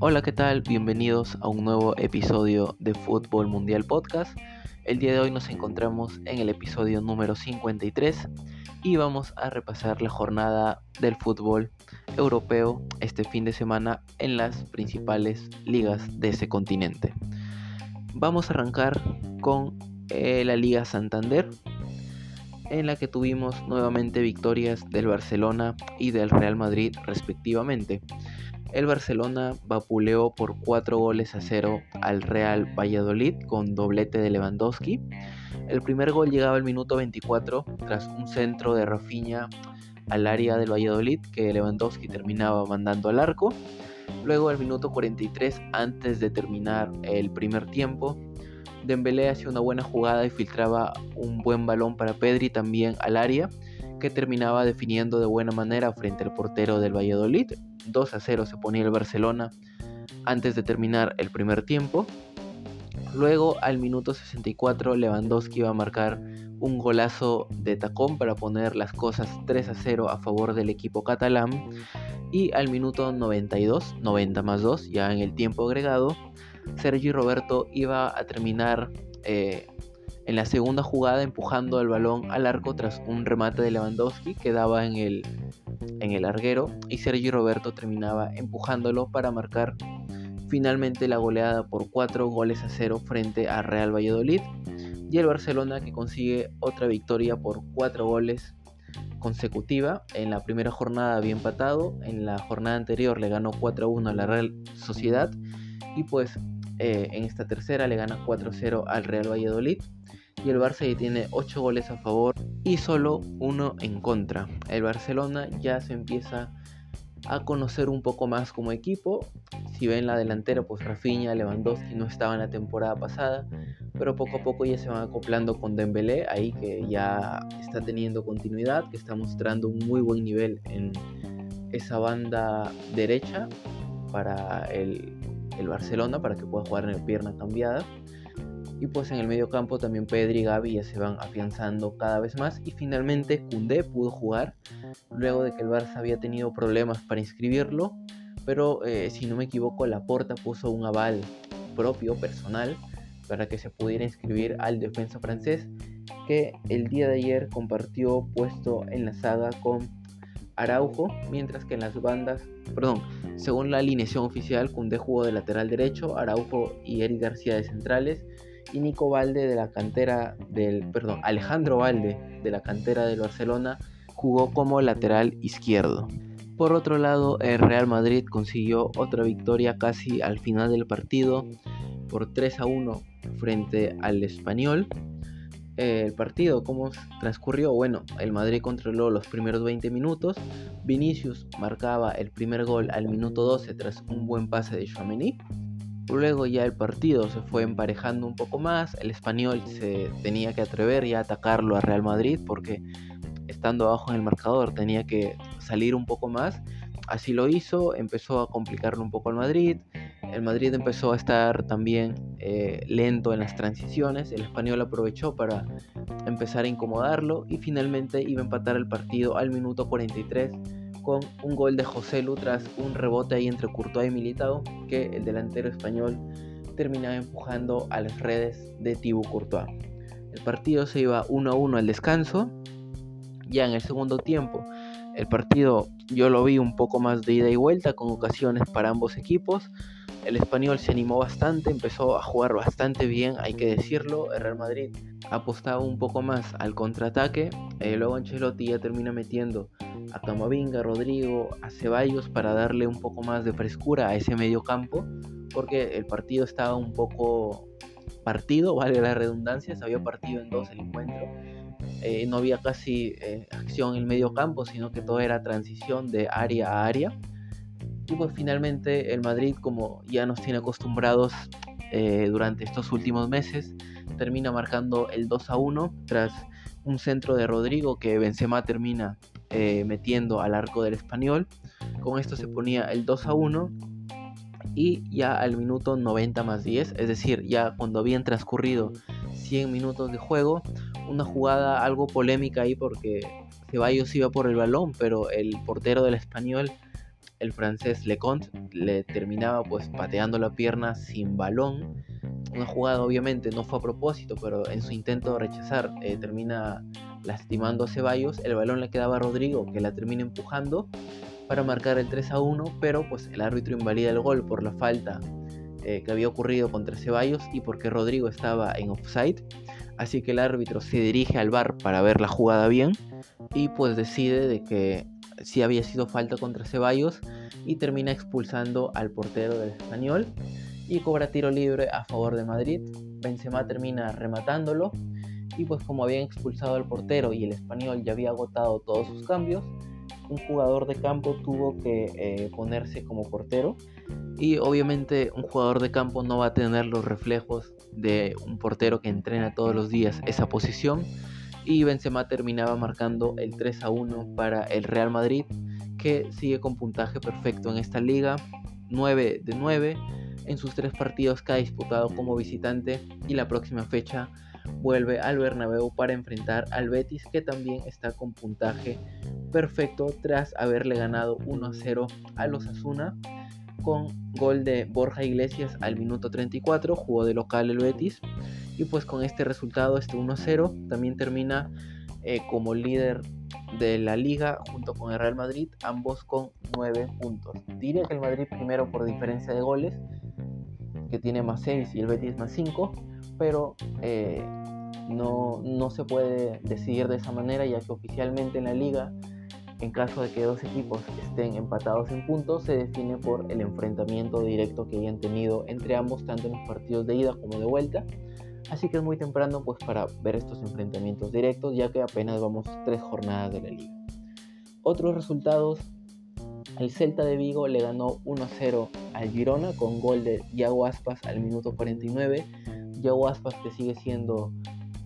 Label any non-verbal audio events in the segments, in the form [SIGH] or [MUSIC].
Hola, ¿qué tal? Bienvenidos a un nuevo episodio de Fútbol Mundial Podcast. El día de hoy nos encontramos en el episodio número 53 y vamos a repasar la jornada del fútbol europeo este fin de semana en las principales ligas de ese continente. Vamos a arrancar con eh, la Liga Santander, en la que tuvimos nuevamente victorias del Barcelona y del Real Madrid respectivamente. El Barcelona vapuleó por 4 goles a 0 al Real Valladolid con doblete de Lewandowski. El primer gol llegaba al minuto 24 tras un centro de Rafinha al área del Valladolid que Lewandowski terminaba mandando al arco. Luego al minuto 43 antes de terminar el primer tiempo, Dembélé hacía una buena jugada y filtraba un buen balón para Pedri también al área que terminaba definiendo de buena manera frente al portero del Valladolid. 2 a 0 se ponía el Barcelona antes de terminar el primer tiempo. Luego al minuto 64 Lewandowski iba a marcar un golazo de tacón para poner las cosas 3 a 0 a favor del equipo catalán. Y al minuto 92, 90 más 2, ya en el tiempo agregado, Sergi Roberto iba a terminar eh, en la segunda jugada empujando el balón al arco tras un remate de Lewandowski que daba en el, en el larguero y Sergi Roberto terminaba empujándolo para marcar finalmente la goleada por 4 goles a 0 frente a Real Valladolid y el Barcelona que consigue otra victoria por 4 goles consecutiva. En la primera jornada había empatado, en la jornada anterior le ganó 4-1 a la Real Sociedad y pues eh, en esta tercera le gana 4-0 al Real Valladolid y el Barça ya tiene 8 goles a favor y solo uno en contra. El Barcelona ya se empieza a conocer un poco más como equipo. Si ven la delantera, pues Rafinha, Lewandowski no estaban la temporada pasada, pero poco a poco ya se van acoplando con Dembélé, ahí que ya está teniendo continuidad, que está mostrando un muy buen nivel en esa banda derecha para el, el Barcelona, para que pueda jugar en pierna cambiada. Y pues en el medio campo también Pedri y Gavi ya se van afianzando cada vez más. Y finalmente Koundé pudo jugar luego de que el Barça había tenido problemas para inscribirlo. Pero eh, si no me equivoco, Laporta puso un aval propio, personal, para que se pudiera inscribir al defensa francés, que el día de ayer compartió puesto en la saga con Araujo, mientras que en las bandas, perdón, según la alineación oficial, Koundé jugó de lateral derecho, Araujo y Eric García de centrales, y Nico Valde de la cantera del, perdón, Alejandro Valde de la cantera del Barcelona jugó como lateral izquierdo. Por otro lado, el Real Madrid consiguió otra victoria casi al final del partido por 3 a 1 frente al Español. El partido, ¿cómo transcurrió? Bueno, el Madrid controló los primeros 20 minutos. Vinicius marcaba el primer gol al minuto 12 tras un buen pase de Chouameni. Luego ya el partido se fue emparejando un poco más, el español se tenía que atrever ya a atacarlo a Real Madrid porque estando abajo en el marcador tenía que salir un poco más. Así lo hizo, empezó a complicarlo un poco al Madrid. El Madrid empezó a estar también eh, lento en las transiciones. El español aprovechó para empezar a incomodarlo y finalmente iba a empatar el partido al minuto 43 con un gol de José Lu tras un rebote ahí entre Courtois y Militao que el delantero español terminaba empujando a las redes de Thibaut Courtois. El partido se iba 1 a 1 al descanso. Ya en el segundo tiempo, el partido yo lo vi un poco más de ida y vuelta con ocasiones para ambos equipos. El español se animó bastante, empezó a jugar bastante bien, hay que decirlo. El Real Madrid apostaba un poco más al contraataque. Eh, luego Ancelotti ya termina metiendo a Camavinga, Rodrigo, a Ceballos para darle un poco más de frescura a ese medio campo, porque el partido estaba un poco partido, [LAUGHS] vale la redundancia, se había partido en dos el encuentro. Eh, no había casi eh, acción en el medio campo, sino que todo era transición de área a área. Y pues finalmente el Madrid, como ya nos tiene acostumbrados eh, durante estos últimos meses, termina marcando el 2 a 1 tras un centro de Rodrigo que Benzema termina eh, metiendo al arco del español. Con esto se ponía el 2 a 1 y ya al minuto 90 más 10, es decir, ya cuando habían transcurrido 100 minutos de juego, una jugada algo polémica ahí porque Ceballos iba por el balón, pero el portero del español el francés Leconte le terminaba pues pateando la pierna sin balón. Una jugada obviamente no fue a propósito, pero en su intento de rechazar eh, termina lastimando a Ceballos. El balón le quedaba a Rodrigo que la termina empujando para marcar el 3 a 1, pero pues el árbitro invalida el gol por la falta eh, que había ocurrido contra Ceballos y porque Rodrigo estaba en offside. Así que el árbitro se dirige al bar para ver la jugada bien y pues decide de que sí había sido falta contra Ceballos y termina expulsando al portero del español y cobra tiro libre a favor de Madrid. Benzema termina rematándolo y pues como habían expulsado al portero y el español ya había agotado todos sus cambios, un jugador de campo tuvo que eh, ponerse como portero y obviamente un jugador de campo no va a tener los reflejos de un portero que entrena todos los días esa posición y Benzema terminaba marcando el 3 a 1 para el Real Madrid que sigue con puntaje perfecto en esta liga 9 de 9 en sus tres partidos que ha disputado como visitante y la próxima fecha vuelve al Bernabéu para enfrentar al Betis que también está con puntaje perfecto tras haberle ganado 1-0 a los Asuna con gol de Borja Iglesias al minuto 34, jugó de local el Betis y pues con este resultado, este 1-0, también termina eh, como líder de la liga junto con el Real Madrid, ambos con 9 puntos. Diría que el Madrid primero por diferencia de goles, que tiene más 6 y el Betis más 5, pero eh, no, no se puede decidir de esa manera ya que oficialmente en la liga en caso de que dos equipos estén empatados en puntos, se define por el enfrentamiento directo que hayan tenido entre ambos, tanto en los partidos de ida como de vuelta. Así que es muy temprano pues para ver estos enfrentamientos directos, ya que apenas vamos tres jornadas de la liga. Otros resultados, el Celta de Vigo le ganó 1-0 al Girona con gol de Yago Aspas al minuto 49. Yago Aspas que sigue siendo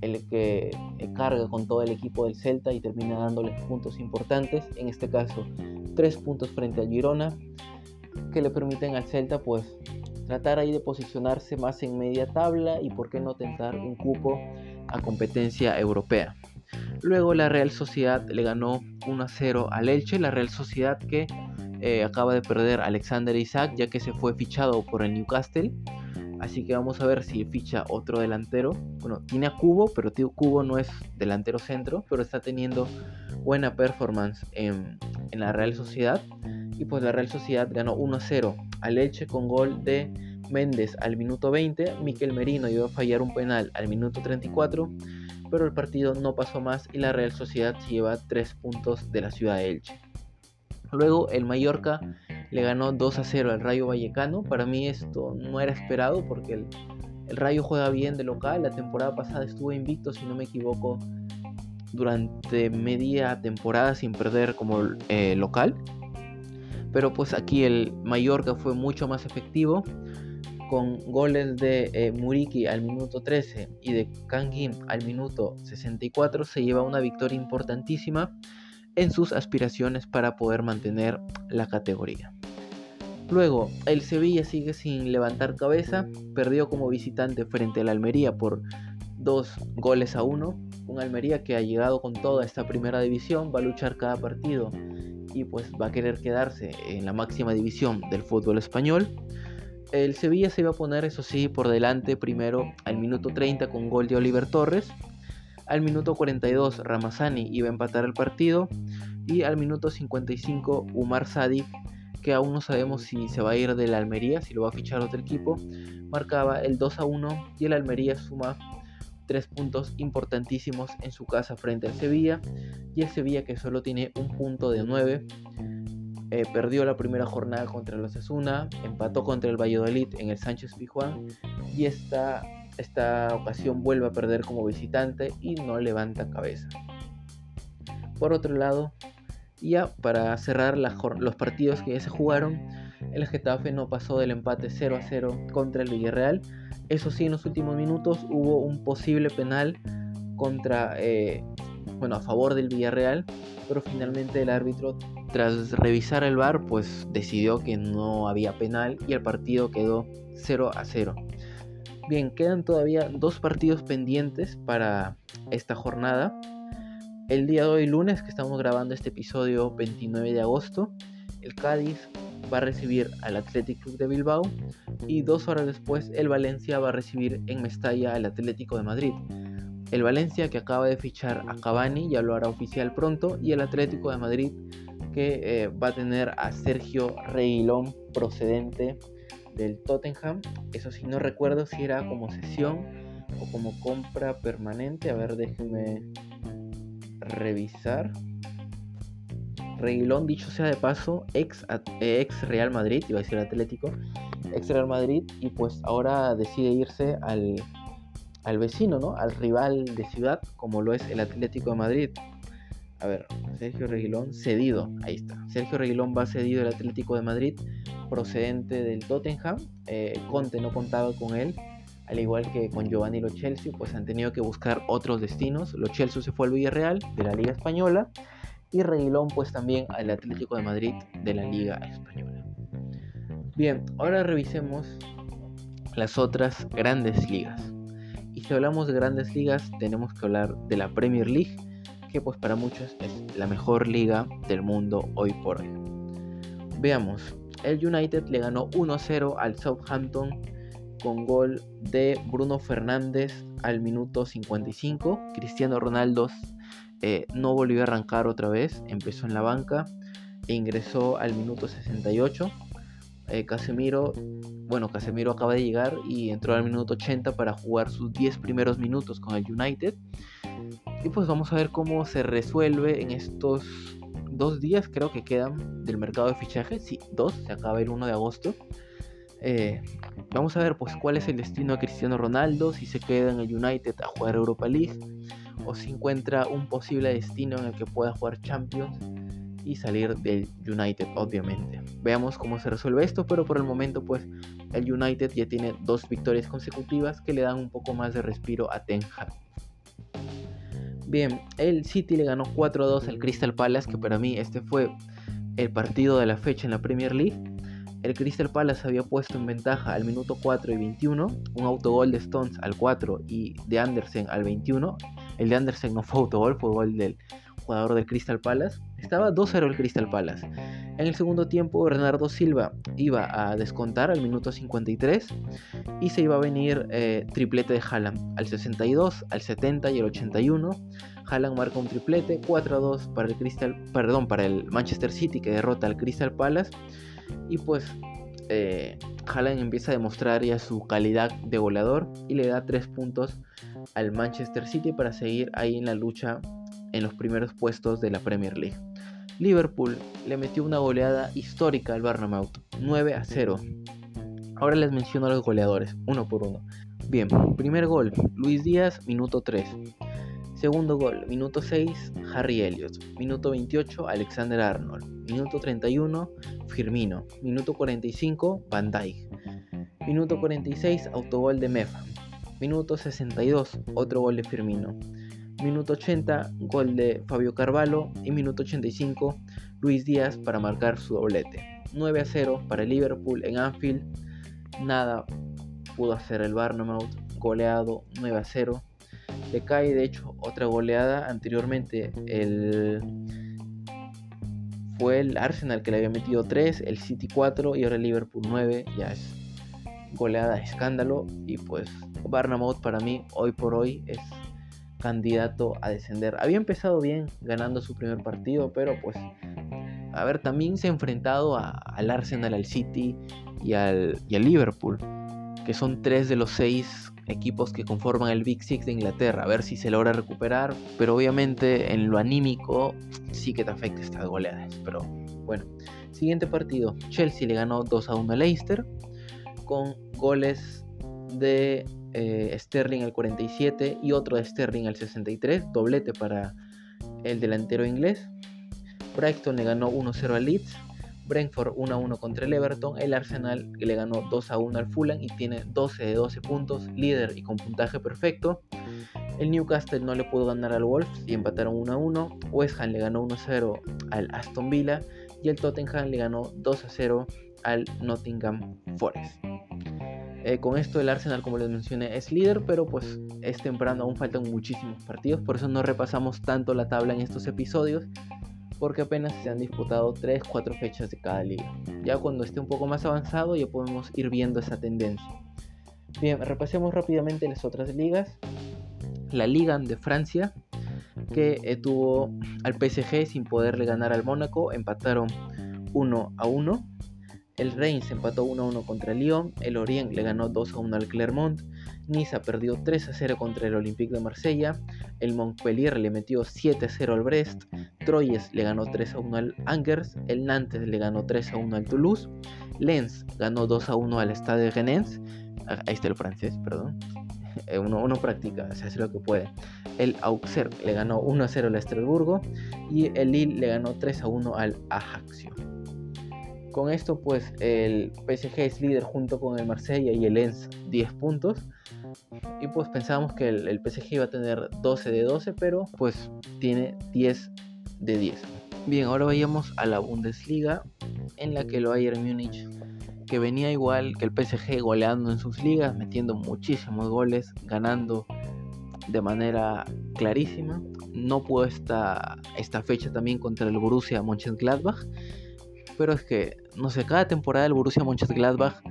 el que eh, carga con todo el equipo del Celta y termina dándoles puntos importantes, en este caso tres puntos frente al Girona, que le permiten al Celta pues tratar ahí de posicionarse más en media tabla y por qué no tentar un cupo a competencia europea. Luego la Real Sociedad le ganó 1 a 0 al Elche, la Real Sociedad que eh, acaba de perder a Alexander Isaac ya que se fue fichado por el Newcastle. Así que vamos a ver si ficha otro delantero. Bueno, tiene a Cubo, pero Tío Cubo no es delantero centro, pero está teniendo buena performance en, en la Real Sociedad. Y pues la Real Sociedad ganó 1 a 0 Aleche con gol de Méndez al minuto 20, Miquel Merino iba a fallar un penal al minuto 34, pero el partido no pasó más y la Real Sociedad lleva 3 puntos de la ciudad de Elche. Luego el Mallorca le ganó 2 a 0 al Rayo Vallecano, para mí esto no era esperado porque el, Rayo juega bien de local, la temporada pasada estuvo invicto si no me equivoco durante media temporada sin perder como eh, local. Pero pues aquí el Mallorca fue mucho más efectivo con goles de eh, Muriki al minuto 13 y de Kangin al minuto 64 se lleva una victoria importantísima en sus aspiraciones para poder mantener la categoría. Luego, el Sevilla sigue sin levantar cabeza, perdió como visitante frente al Almería por dos goles a uno. Un Almería que ha llegado con toda esta primera división, va a luchar cada partido y pues va a querer quedarse en la máxima división del fútbol español. El Sevilla se iba a poner, eso sí, por delante primero al minuto 30 con gol de Oliver Torres. Al minuto 42 Ramazani iba a empatar el partido. Y al minuto 55 Umar Sadik que aún no sabemos si se va a ir de la Almería, si lo va a fichar otro equipo, marcaba el 2 a 1 y el Almería suma tres puntos importantísimos en su casa frente al Sevilla y el Sevilla que solo tiene un punto de 9 eh, perdió la primera jornada contra el Osasuna, empató contra el Valladolid en el Sánchez Pijuán y esta, esta ocasión vuelve a perder como visitante y no levanta cabeza. Por otro lado, ya para cerrar los partidos que ya se jugaron, el Getafe no pasó del empate 0 a 0 contra el Villarreal. Eso sí, en los últimos minutos hubo un posible penal contra, eh, bueno, a favor del Villarreal, pero finalmente el árbitro, tras revisar el VAR, pues decidió que no había penal y el partido quedó 0 a 0. Bien, quedan todavía dos partidos pendientes para esta jornada. El día de hoy, lunes, que estamos grabando este episodio 29 de agosto, el Cádiz va a recibir al Athletic Club de Bilbao y dos horas después el Valencia va a recibir en Mestalla al Atlético de Madrid. El Valencia que acaba de fichar a Cavani ya lo hará oficial pronto y el Atlético de Madrid que eh, va a tener a Sergio Reguilón procedente del Tottenham. Eso sí, no recuerdo si era como sesión o como compra permanente. A ver, déjenme revisar. Reguilón, dicho sea de paso, ex, ex Real Madrid, iba a decir Atlético, ex Real Madrid, y pues ahora decide irse al, al vecino, ¿no? Al rival de ciudad, como lo es el Atlético de Madrid. A ver, Sergio Reguilón cedido, ahí está. Sergio Reguilón va cedido al Atlético de Madrid, procedente del Tottenham. Eh, Conte no contaba con él, al igual que con Giovanni Lo Chelsea, pues han tenido que buscar otros destinos. Lo Chelsea se fue al Villarreal de la Liga Española y Reguilón pues también al Atlético de Madrid de la Liga Española. Bien, ahora revisemos las otras grandes ligas. Y si hablamos de grandes ligas, tenemos que hablar de la Premier League, que pues para muchos es la mejor liga del mundo hoy por hoy. Veamos, el United le ganó 1-0 al Southampton con gol de Bruno Fernández al minuto 55. Cristiano Ronaldo eh, no volvió a arrancar otra vez, empezó en la banca e ingresó al minuto 68. Eh, Casemiro, bueno, Casemiro acaba de llegar y entró al minuto 80 para jugar sus 10 primeros minutos con el United. Y pues vamos a ver cómo se resuelve en estos dos días, creo que quedan del mercado de fichajes. Sí, dos, se acaba el 1 de agosto. Eh, vamos a ver pues cuál es el destino de Cristiano Ronaldo, si se queda en el United a jugar Europa League o si encuentra un posible destino en el que pueda jugar Champions y salir del United, obviamente. Veamos cómo se resuelve esto, pero por el momento, pues el United ya tiene dos victorias consecutivas que le dan un poco más de respiro a Ten Hag. Bien, el City le ganó 4-2 al Crystal Palace, que para mí este fue el partido de la fecha en la Premier League. El Crystal Palace había puesto en ventaja al minuto 4 y 21, un autogol de Stones al 4 y de Andersen al 21 el de Andersen no fue autogol, fue gol del jugador del Crystal Palace. Estaba 2-0 el Crystal Palace. En el segundo tiempo, Bernardo Silva iba a descontar al minuto 53 y se iba a venir eh, triplete de Haaland al 62, al 70 y al 81. Haaland marca un triplete, 4-2 para el Crystal, perdón, para el Manchester City que derrota al Crystal Palace y pues eh, Haaland empieza a demostrar ya su calidad de goleador y le da 3 puntos al Manchester City para seguir ahí en la lucha en los primeros puestos de la Premier League. Liverpool le metió una goleada histórica al Barnamouth, 9 a 0. Ahora les menciono a los goleadores, uno por uno. Bien, primer gol, Luis Díaz, minuto 3. Segundo gol, minuto 6, Harry Elliott. Minuto 28, Alexander Arnold. Minuto 31, Firmino. Minuto 45, Van Dijk. Minuto 46, autogol de Mefa. Minuto 62, otro gol de Firmino. Minuto 80, gol de Fabio Carvalho. Y minuto 85, Luis Díaz para marcar su doblete. 9 a 0 para Liverpool en Anfield. Nada pudo hacer el Barnamouth, goleado 9 a 0. Le cae de hecho otra goleada anteriormente. El... Fue el Arsenal que le había metido 3, el City 4 y ahora el Liverpool 9. Ya es goleada escándalo. Y pues Barnamouth para mí hoy por hoy es candidato a descender. Había empezado bien ganando su primer partido, pero pues a ver, también se ha enfrentado al Arsenal, al City y al, y al Liverpool, que son tres de los seis equipos que conforman el Big Six de Inglaterra, a ver si se logra recuperar, pero obviamente en lo anímico sí que te afecta estas goleadas, pero bueno. Siguiente partido, Chelsea le ganó 2 a 1 a Leicester con goles de eh, Sterling al 47 y otro de Sterling al 63, doblete para el delantero inglés. Brighton le ganó 1-0 al Leeds, Brentford 1-1 contra el Everton, el Arsenal le ganó 2-1 al Fulham y tiene 12 de 12 puntos, líder y con puntaje perfecto. El Newcastle no le pudo ganar al Wolves y empataron 1-1. West Ham le ganó 1-0 al Aston Villa y el Tottenham le ganó 2-0 al Nottingham Forest. Eh, con esto el Arsenal, como les mencioné, es líder, pero pues es temprano, aún faltan muchísimos partidos, por eso no repasamos tanto la tabla en estos episodios. Porque apenas se han disputado 3-4 fechas de cada liga. Ya cuando esté un poco más avanzado ya podemos ir viendo esa tendencia. Bien, repasemos rápidamente las otras ligas. La Liga de Francia, que eh, tuvo al PSG sin poderle ganar al Mónaco, empataron 1 a 1. El Reims empató 1 a 1 contra Lyon, el Orient le ganó 2 a 1 al Clermont, Niza perdió 3 a 0 contra el Olympique de Marsella, el Montpellier le metió 7 a 0 al Brest, Troyes le ganó 3 a 1 al Angers, el Nantes le ganó 3 a 1 al Toulouse, Lens ganó 2 a 1 al Stade Rennes, ah, ahí está el francés, perdón, [LAUGHS] uno, uno practica, se hace lo que puede. El Auxerre le ganó 1 a 0 al Estrasburgo y el Lille le ganó 3 a 1 al Ajaccio. Con esto pues el PSG es líder junto con el Marsella y el Lens 10 puntos. Y pues pensábamos que el, PSG iba a tener 12 de 12, pero pues tiene 10 de 10. Bien, ahora vayamos a la Bundesliga en la que el Bayern Múnich que venía igual que el PSG goleando en sus ligas, metiendo muchísimos goles, ganando de manera clarísima. No pudo esta, esta fecha también contra el Borussia Mönchengladbach, pero es que, no sé, cada temporada el Borussia Mönchengladbach,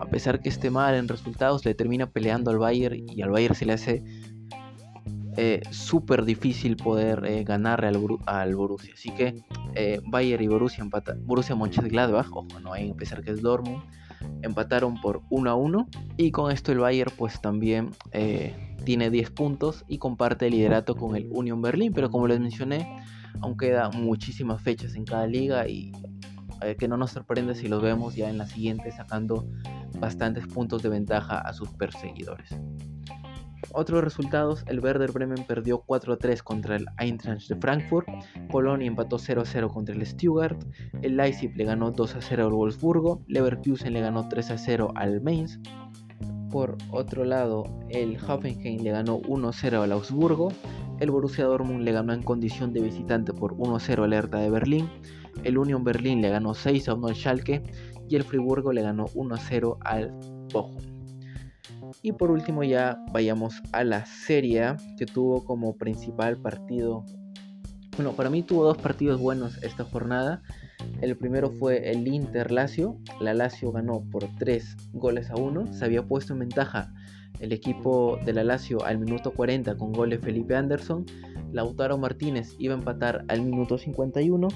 a pesar que esté mal en resultados, le termina peleando al Bayern y al Bayern se le hace eh, súper difícil poder eh, ganarle al, Borussia. Así que eh, Bayern y Borussia empatan. Borussia Mönchengladbach, ojo, no hay pesar que es Dortmund, empataron por 1 a 1. Y con esto el Bayern pues también tiene 10 puntos y comparte el liderato con el Union Berlin. Pero como les mencioné, aún queda muchísimas fechas en cada liga y que no nos sorprende si los vemos ya en la siguiente sacando bastantes puntos de ventaja a sus perseguidores. Otros resultados, el Werder Bremen perdió 4-3 contra el Eintracht de Frankfurt, Colonia empató 0-0 contra el Stuttgart, el Leipzig le ganó 2-0 al Wolfsburgo, Leverkusen le ganó 3-0 al Mainz. Por otro lado, el Hoffenheim le ganó 1-0 al Augsburgo, el Borussia Dortmund le ganó en condición de visitante por 1-0 al Hertha de Berlín, el Union Berlin le ganó 6-1 al Schalke y el Friburgo le ganó 1-0 al Bochum. Y por último ya vayamos a la serie que tuvo como principal partido. Bueno, para mí tuvo dos partidos buenos esta jornada. El primero fue el Inter Lazio. La Lazio ganó por 3 goles a 1. Se había puesto en ventaja el equipo de la Lazio al minuto 40 con gol de Felipe Anderson. Lautaro Martínez iba a empatar al minuto 51,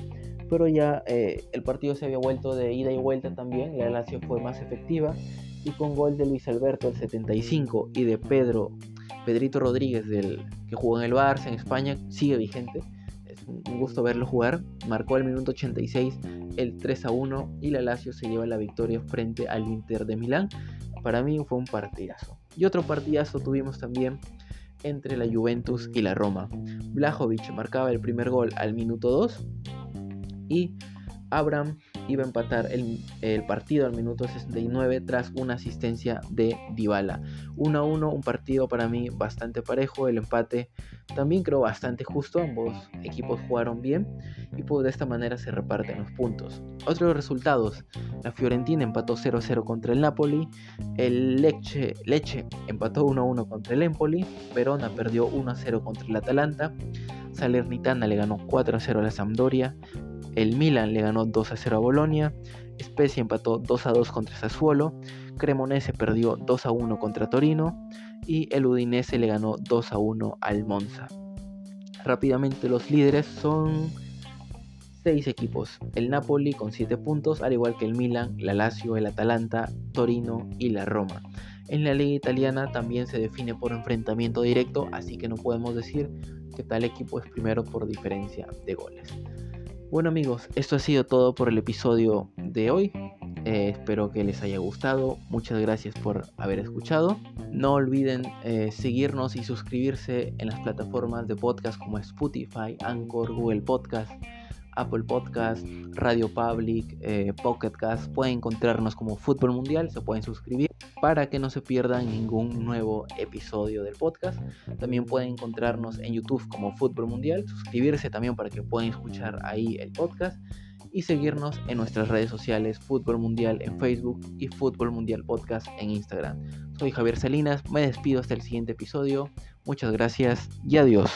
pero ya eh, el partido se había vuelto de ida y vuelta también. La Lazio fue más efectiva y con gol de Luis Alberto el 75 y de Pedro Pedrito Rodríguez del que jugó en el Barça en España sigue vigente. Es un gusto verlo jugar. Marcó el minuto 86 el 3 a 1 y la Lazio se lleva la victoria frente al Inter de Milán. Para mí fue un partidazo. Y otro partidazo tuvimos también entre la Juventus y la Roma. Blajovic marcaba el primer gol al minuto 2 y Abraham iba a empatar el, partido al minuto 69 tras una asistencia de Dybala. 1 a 1, un partido para mí bastante parejo, el empate también creo bastante justo, ambos equipos jugaron bien y pues de esta manera se reparten los puntos. Otros resultados, la Fiorentina empató 0-0 contra el Napoli, el Lecce, Leche empató 1-1 contra el Empoli, Verona perdió 1-0 contra el Atalanta, Salernitana le ganó 4-0 a la Sampdoria, el Milan le ganó 2 a 0 a Bolonia, Spezia empató 2 a 2 contra Sassuolo, Cremonese perdió 2 a 1 contra Torino y el Udinese le ganó 2 a 1 al Monza. Rápidamente los líderes son 6 equipos, el Napoli con 7 puntos, al igual que el Milan, la Lazio, el Atalanta, Torino y la Roma. En la liga italiana también se define por enfrentamiento directo, así que no podemos decir que tal equipo es primero por diferencia de goles. Bueno amigos, esto ha sido todo por el episodio de hoy. Eh, espero que les haya gustado. Muchas gracias por haber escuchado. No olviden eh, seguirnos y suscribirse en las plataformas de podcast como Spotify, Anchor, Google Podcast, Apple Podcast, Radio Public, eh, Pocket Cast. Pueden encontrarnos como Fútbol Mundial, se pueden suscribir para que no se pierdan ningún nuevo episodio del podcast. También pueden encontrarnos en YouTube como Fútbol Mundial, suscribirse también para que puedan escuchar ahí el podcast y seguirnos en nuestras redes sociales Fútbol Mundial en Facebook y Fútbol Mundial Podcast en Instagram. Soy Javier Salinas, me despido hasta el siguiente episodio. Muchas gracias y adiós.